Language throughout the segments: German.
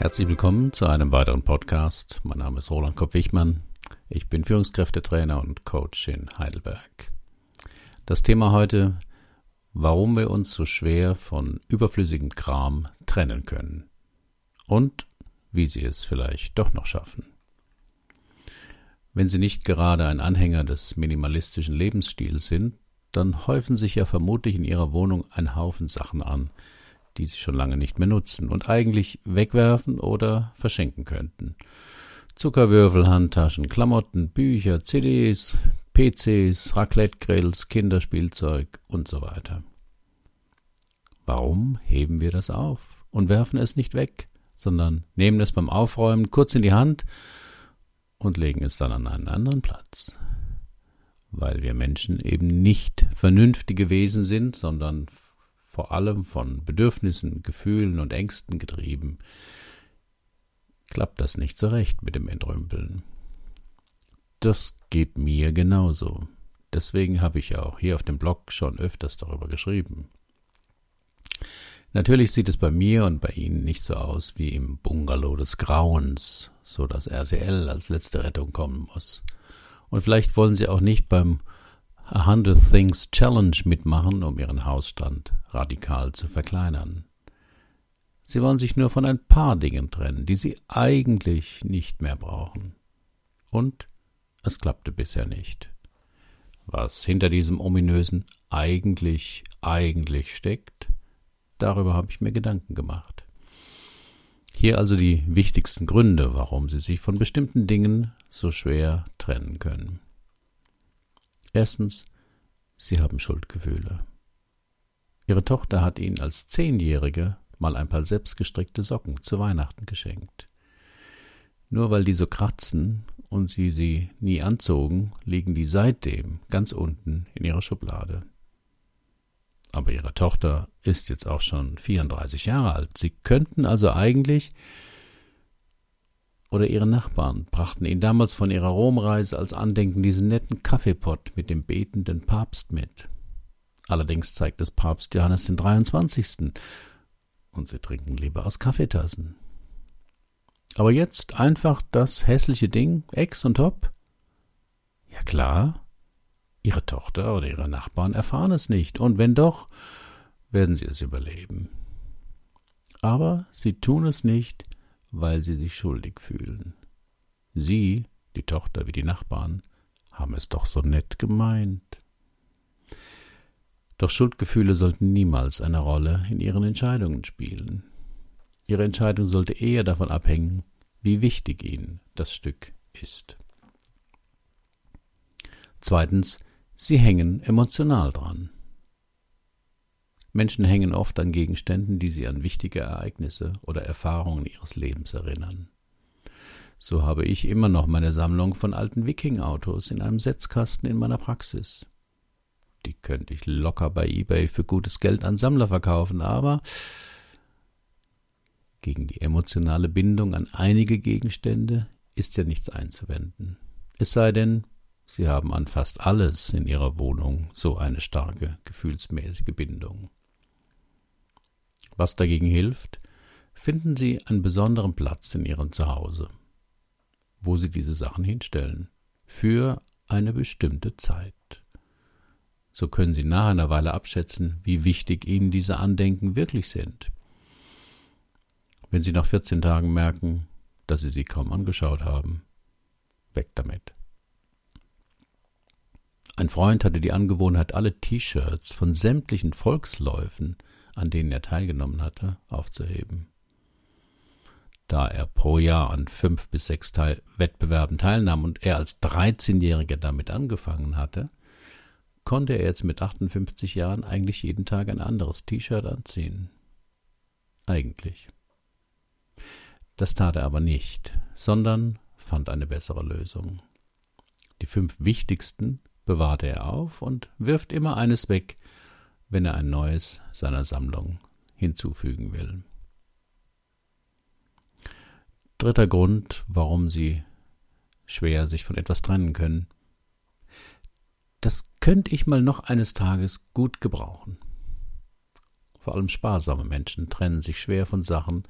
Herzlich willkommen zu einem weiteren Podcast. Mein Name ist Roland Kopp-Wichmann. Ich bin Führungskräftetrainer und Coach in Heidelberg. Das Thema heute, warum wir uns so schwer von überflüssigem Kram trennen können. Und wie Sie es vielleicht doch noch schaffen. Wenn Sie nicht gerade ein Anhänger des minimalistischen Lebensstils sind, dann häufen sich ja vermutlich in Ihrer Wohnung ein Haufen Sachen an, die Sie schon lange nicht mehr nutzen und eigentlich wegwerfen oder verschenken könnten. Zuckerwürfel, Handtaschen, Klamotten, Bücher, CDs, PCs, Raclette-Grills, Kinderspielzeug und so weiter. Warum heben wir das auf und werfen es nicht weg, sondern nehmen es beim Aufräumen kurz in die Hand und legen es dann an einen anderen Platz? Weil wir Menschen eben nicht vernünftige Wesen sind, sondern vor allem von Bedürfnissen, Gefühlen und Ängsten getrieben, klappt das nicht so recht mit dem Entrümpeln. Das geht mir genauso. Deswegen habe ich auch hier auf dem Blog schon öfters darüber geschrieben. Natürlich sieht es bei mir und bei Ihnen nicht so aus wie im Bungalow des Grauens, so dass RTL als letzte Rettung kommen muss. Und vielleicht wollen Sie auch nicht beim A Hundred Things Challenge mitmachen, um Ihren Hausstand radikal zu verkleinern. Sie wollen sich nur von ein paar Dingen trennen, die Sie eigentlich nicht mehr brauchen. Und es klappte bisher nicht. Was hinter diesem ominösen eigentlich, eigentlich steckt, darüber habe ich mir Gedanken gemacht. Hier also die wichtigsten Gründe, warum Sie sich von bestimmten Dingen so schwer trennen können. Erstens, Sie haben Schuldgefühle. Ihre Tochter hat Ihnen als Zehnjährige mal ein paar selbstgestrickte Socken zu Weihnachten geschenkt. Nur weil die so kratzen und sie sie nie anzogen, liegen die seitdem ganz unten in ihrer Schublade. Aber ihre Tochter ist jetzt auch schon 34 Jahre alt. Sie könnten also eigentlich oder ihre Nachbarn brachten ihnen damals von ihrer Romreise als Andenken diesen netten Kaffeepott mit dem betenden Papst mit. Allerdings zeigt es Papst Johannes den 23. Und sie trinken lieber aus Kaffeetassen. Aber jetzt einfach das hässliche Ding, Ex und Top? Ja klar, ihre Tochter oder ihre Nachbarn erfahren es nicht, und wenn doch, werden sie es überleben. Aber sie tun es nicht, weil sie sich schuldig fühlen. Sie, die Tochter wie die Nachbarn, haben es doch so nett gemeint. Doch Schuldgefühle sollten niemals eine Rolle in ihren Entscheidungen spielen. Ihre Entscheidung sollte eher davon abhängen, wie wichtig ihnen das Stück ist. Zweitens, sie hängen emotional dran. Menschen hängen oft an Gegenständen, die sie an wichtige Ereignisse oder Erfahrungen ihres Lebens erinnern. So habe ich immer noch meine Sammlung von alten Viking-Autos in einem Setzkasten in meiner Praxis. Die könnte ich locker bei eBay für gutes Geld an Sammler verkaufen, aber gegen die emotionale Bindung an einige Gegenstände ist ja nichts einzuwenden. Es sei denn, Sie haben an fast alles in Ihrer Wohnung so eine starke gefühlsmäßige Bindung. Was dagegen hilft, finden Sie einen besonderen Platz in Ihrem Zuhause, wo Sie diese Sachen hinstellen, für eine bestimmte Zeit. So können Sie nach einer Weile abschätzen, wie wichtig Ihnen diese Andenken wirklich sind. Wenn Sie nach 14 Tagen merken, dass Sie sie kaum angeschaut haben, weg damit. Ein Freund hatte die Angewohnheit, alle T-Shirts von sämtlichen Volksläufen, an denen er teilgenommen hatte, aufzuheben. Da er pro Jahr an fünf bis sechs Teil Wettbewerben teilnahm und er als 13-Jähriger damit angefangen hatte, konnte er jetzt mit 58 Jahren eigentlich jeden Tag ein anderes T-Shirt anziehen. Eigentlich. Das tat er aber nicht, sondern fand eine bessere Lösung. Die fünf wichtigsten bewahrte er auf und wirft immer eines weg, wenn er ein neues seiner Sammlung hinzufügen will. Dritter Grund, warum Sie schwer sich von etwas trennen können, das könnte ich mal noch eines Tages gut gebrauchen. Vor allem sparsame Menschen trennen sich schwer von Sachen,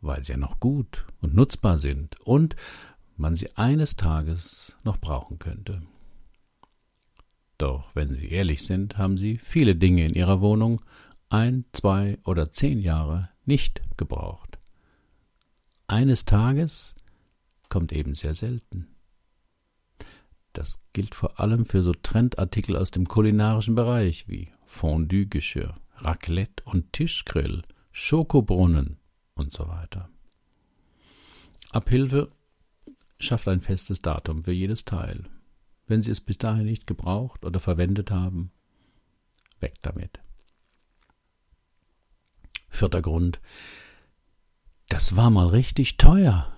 weil sie ja noch gut und nutzbar sind und man sie eines Tages noch brauchen könnte. Doch wenn Sie ehrlich sind, haben Sie viele Dinge in Ihrer Wohnung ein, zwei oder zehn Jahre nicht gebraucht. Eines Tages kommt eben sehr selten. Das gilt vor allem für so Trendartikel aus dem kulinarischen Bereich wie Fondue-Geschirr, Raclette und Tischgrill, Schokobrunnen und so weiter. Abhilfe schafft ein festes Datum für jedes Teil. Wenn Sie es bis dahin nicht gebraucht oder verwendet haben, weg damit. Vierter Grund. Das war mal richtig teuer.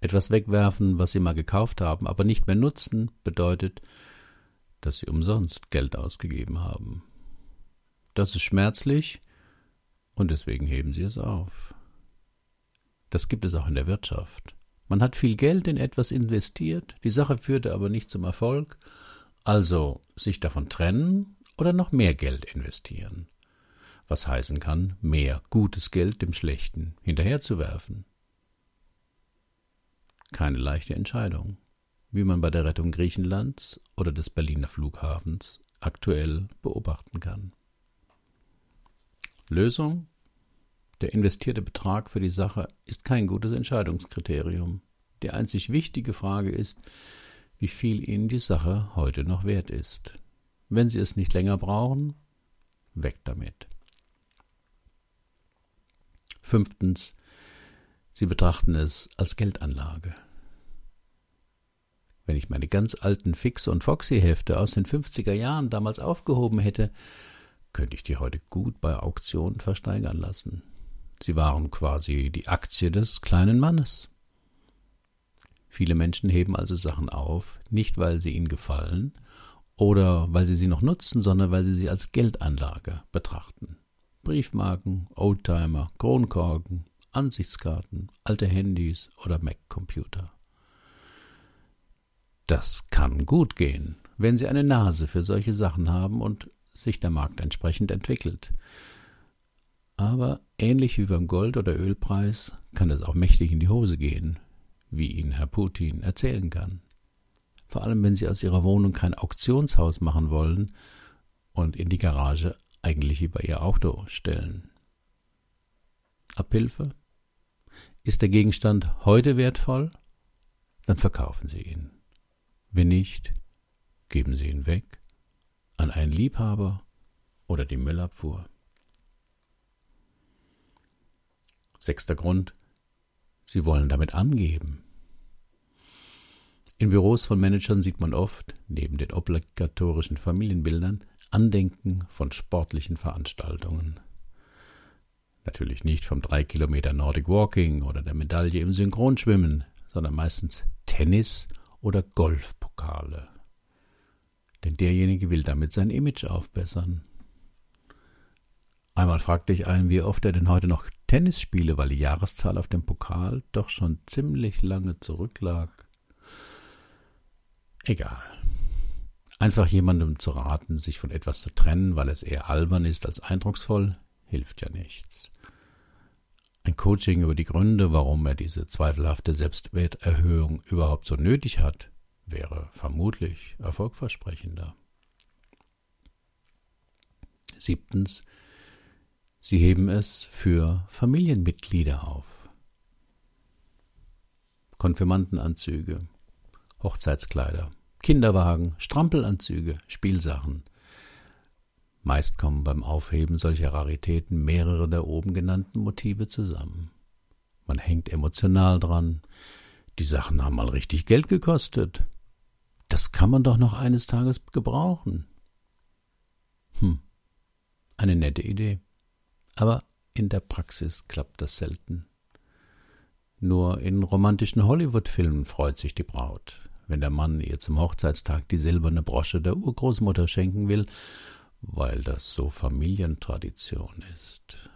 Etwas wegwerfen, was Sie mal gekauft haben, aber nicht mehr nutzen, bedeutet, dass Sie umsonst Geld ausgegeben haben. Das ist schmerzlich und deswegen heben Sie es auf. Das gibt es auch in der Wirtschaft. Man hat viel Geld in etwas investiert, die Sache führte aber nicht zum Erfolg, also sich davon trennen oder noch mehr Geld investieren. Was heißen kann, mehr gutes Geld dem Schlechten hinterherzuwerfen. Keine leichte Entscheidung, wie man bei der Rettung Griechenlands oder des Berliner Flughafens aktuell beobachten kann. Lösung der investierte Betrag für die Sache ist kein gutes Entscheidungskriterium. Die einzig wichtige Frage ist, wie viel Ihnen die Sache heute noch wert ist. Wenn Sie es nicht länger brauchen, weg damit. Fünftens, Sie betrachten es als Geldanlage. Wenn ich meine ganz alten Fix- und Foxy-Hefte aus den 50er Jahren damals aufgehoben hätte, könnte ich die heute gut bei Auktionen versteigern lassen. Sie waren quasi die Aktie des kleinen Mannes. Viele Menschen heben also Sachen auf, nicht weil sie ihnen gefallen oder weil sie sie noch nutzen, sondern weil sie sie als Geldanlage betrachten. Briefmarken, Oldtimer, Kronkorken, Ansichtskarten, alte Handys oder Mac-Computer. Das kann gut gehen, wenn Sie eine Nase für solche Sachen haben und sich der Markt entsprechend entwickelt. Aber ähnlich wie beim Gold- oder Ölpreis kann es auch mächtig in die Hose gehen, wie Ihnen Herr Putin erzählen kann. Vor allem, wenn Sie aus Ihrer Wohnung kein Auktionshaus machen wollen und in die Garage eigentlich über Ihr Auto stellen. Abhilfe? Ist der Gegenstand heute wertvoll? Dann verkaufen Sie ihn. Wenn nicht, geben Sie ihn weg an einen Liebhaber oder die Müllabfuhr. Sechster Grund, sie wollen damit angeben. In Büros von Managern sieht man oft, neben den obligatorischen Familienbildern, Andenken von sportlichen Veranstaltungen. Natürlich nicht vom drei Kilometer Nordic Walking oder der Medaille im Synchronschwimmen, sondern meistens Tennis oder Golfpokale. Denn derjenige will damit sein Image aufbessern. Einmal fragte ich einen, wie oft er denn heute noch Tennis spiele, weil die Jahreszahl auf dem Pokal doch schon ziemlich lange zurücklag. Egal. Einfach jemandem zu raten, sich von etwas zu trennen, weil es eher albern ist als eindrucksvoll, hilft ja nichts. Ein Coaching über die Gründe, warum er diese zweifelhafte Selbstwerterhöhung überhaupt so nötig hat, wäre vermutlich erfolgversprechender. Siebtens, Sie heben es für Familienmitglieder auf. Konfirmandenanzüge, Hochzeitskleider, Kinderwagen, Strampelanzüge, Spielsachen. Meist kommen beim Aufheben solcher Raritäten mehrere der oben genannten Motive zusammen. Man hängt emotional dran. Die Sachen haben mal richtig Geld gekostet. Das kann man doch noch eines Tages gebrauchen. Hm, eine nette Idee. Aber in der Praxis klappt das selten. Nur in romantischen Hollywood-Filmen freut sich die Braut, wenn der Mann ihr zum Hochzeitstag die silberne Brosche der Urgroßmutter schenken will, weil das so Familientradition ist.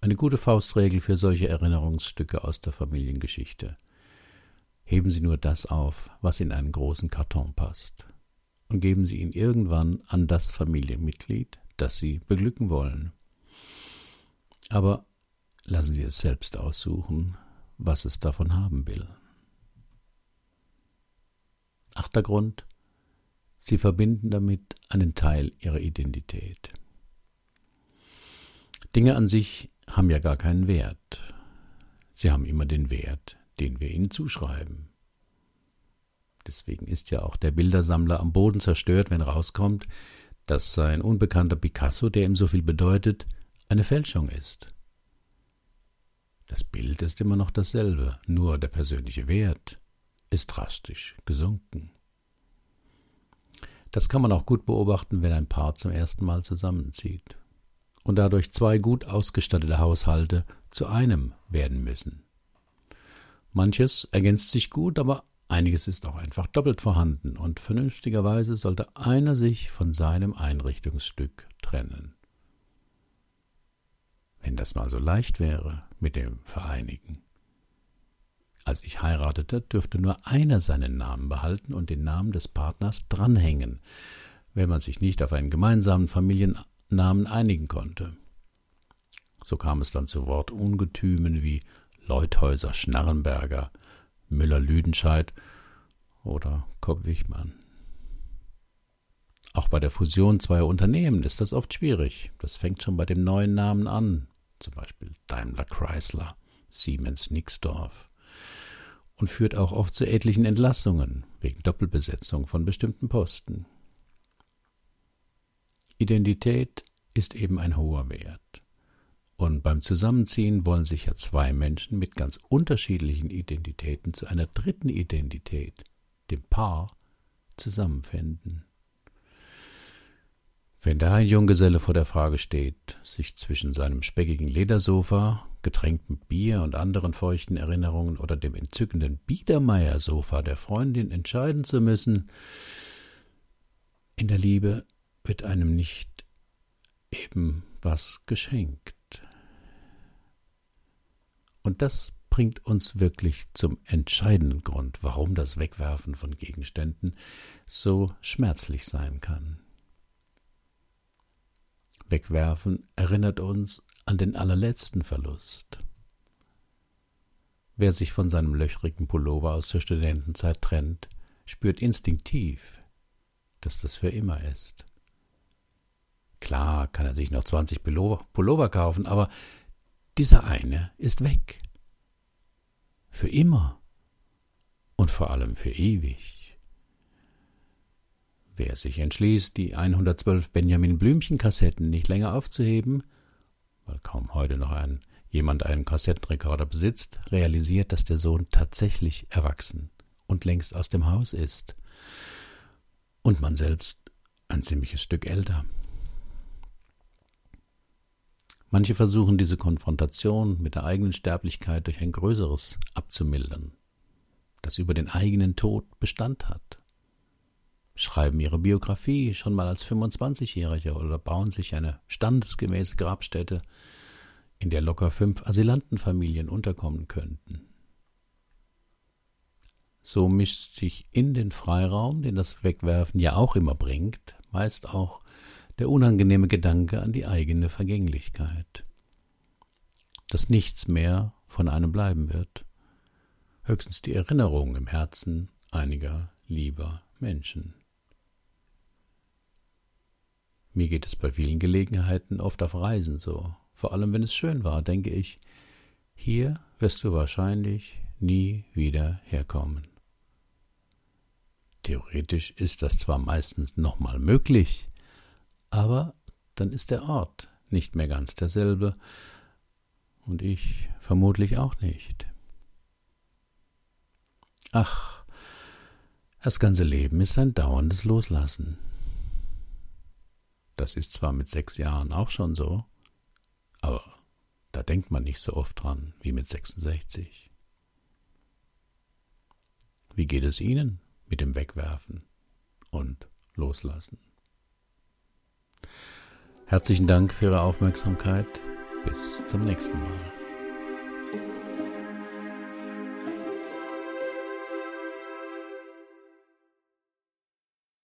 Eine gute Faustregel für solche Erinnerungsstücke aus der Familiengeschichte. Heben Sie nur das auf, was in einen großen Karton passt, und geben Sie ihn irgendwann an das Familienmitglied, das Sie beglücken wollen. Aber lassen Sie es selbst aussuchen, was es davon haben will. Achter Grund, Sie verbinden damit einen Teil Ihrer Identität. Dinge an sich haben ja gar keinen Wert. Sie haben immer den Wert, den wir ihnen zuschreiben. Deswegen ist ja auch der Bildersammler am Boden zerstört, wenn rauskommt, dass sein unbekannter Picasso, der ihm so viel bedeutet, eine Fälschung ist. Das Bild ist immer noch dasselbe, nur der persönliche Wert ist drastisch gesunken. Das kann man auch gut beobachten, wenn ein Paar zum ersten Mal zusammenzieht und dadurch zwei gut ausgestattete Haushalte zu einem werden müssen. Manches ergänzt sich gut, aber einiges ist auch einfach doppelt vorhanden und vernünftigerweise sollte einer sich von seinem Einrichtungsstück trennen. Wenn das mal so leicht wäre mit dem Vereinigen. Als ich heiratete, dürfte nur einer seinen Namen behalten und den Namen des Partners dranhängen, wenn man sich nicht auf einen gemeinsamen Familiennamen einigen konnte. So kam es dann zu Wortungetümen wie Leuthäuser Schnarrenberger, Müller-Lüdenscheid oder Kopp-Wichmann. Auch bei der Fusion zweier Unternehmen ist das oft schwierig. Das fängt schon bei dem neuen Namen an, zum Beispiel Daimler Chrysler, Siemens Nixdorf, und führt auch oft zu etlichen Entlassungen wegen Doppelbesetzung von bestimmten Posten. Identität ist eben ein hoher Wert. Und beim Zusammenziehen wollen sich ja zwei Menschen mit ganz unterschiedlichen Identitäten zu einer dritten Identität, dem Paar, zusammenfinden. Wenn da ein Junggeselle vor der Frage steht, sich zwischen seinem speckigen Ledersofa, getränkt mit Bier und anderen feuchten Erinnerungen oder dem entzückenden Biedermeiersofa der Freundin entscheiden zu müssen, in der Liebe wird einem nicht eben was geschenkt. Und das bringt uns wirklich zum entscheidenden Grund, warum das Wegwerfen von Gegenständen so schmerzlich sein kann. Wegwerfen erinnert uns an den allerletzten Verlust. Wer sich von seinem löchrigen Pullover aus der Studentenzeit trennt, spürt instinktiv, dass das für immer ist. Klar kann er sich noch 20 Pullover, kaufen, aber dieser eine ist weg. Für immer und vor allem für ewig. Wer sich entschließt, die 112 Benjamin Blümchen Kassetten nicht länger aufzuheben, weil kaum heute noch ein, jemand einen Kassettenrekorder besitzt, realisiert, dass der Sohn tatsächlich erwachsen und längst aus dem Haus ist. Und man selbst ein ziemliches Stück älter. Manche versuchen diese Konfrontation mit der eigenen Sterblichkeit durch ein Größeres abzumildern, das über den eigenen Tod Bestand hat schreiben ihre Biografie schon mal als 25-Jährige oder bauen sich eine standesgemäße Grabstätte, in der locker fünf Asylantenfamilien unterkommen könnten. So mischt sich in den Freiraum, den das Wegwerfen ja auch immer bringt, meist auch der unangenehme Gedanke an die eigene Vergänglichkeit. Dass nichts mehr von einem bleiben wird, höchstens die Erinnerung im Herzen einiger lieber Menschen. Mir geht es bei vielen Gelegenheiten oft auf Reisen so. Vor allem wenn es schön war, denke ich, hier wirst du wahrscheinlich nie wieder herkommen. Theoretisch ist das zwar meistens nochmal möglich, aber dann ist der Ort nicht mehr ganz derselbe und ich vermutlich auch nicht. Ach, das ganze Leben ist ein dauerndes Loslassen. Das ist zwar mit sechs Jahren auch schon so, aber da denkt man nicht so oft dran wie mit 66. Wie geht es Ihnen mit dem Wegwerfen und Loslassen? Herzlichen Dank für Ihre Aufmerksamkeit. Bis zum nächsten Mal.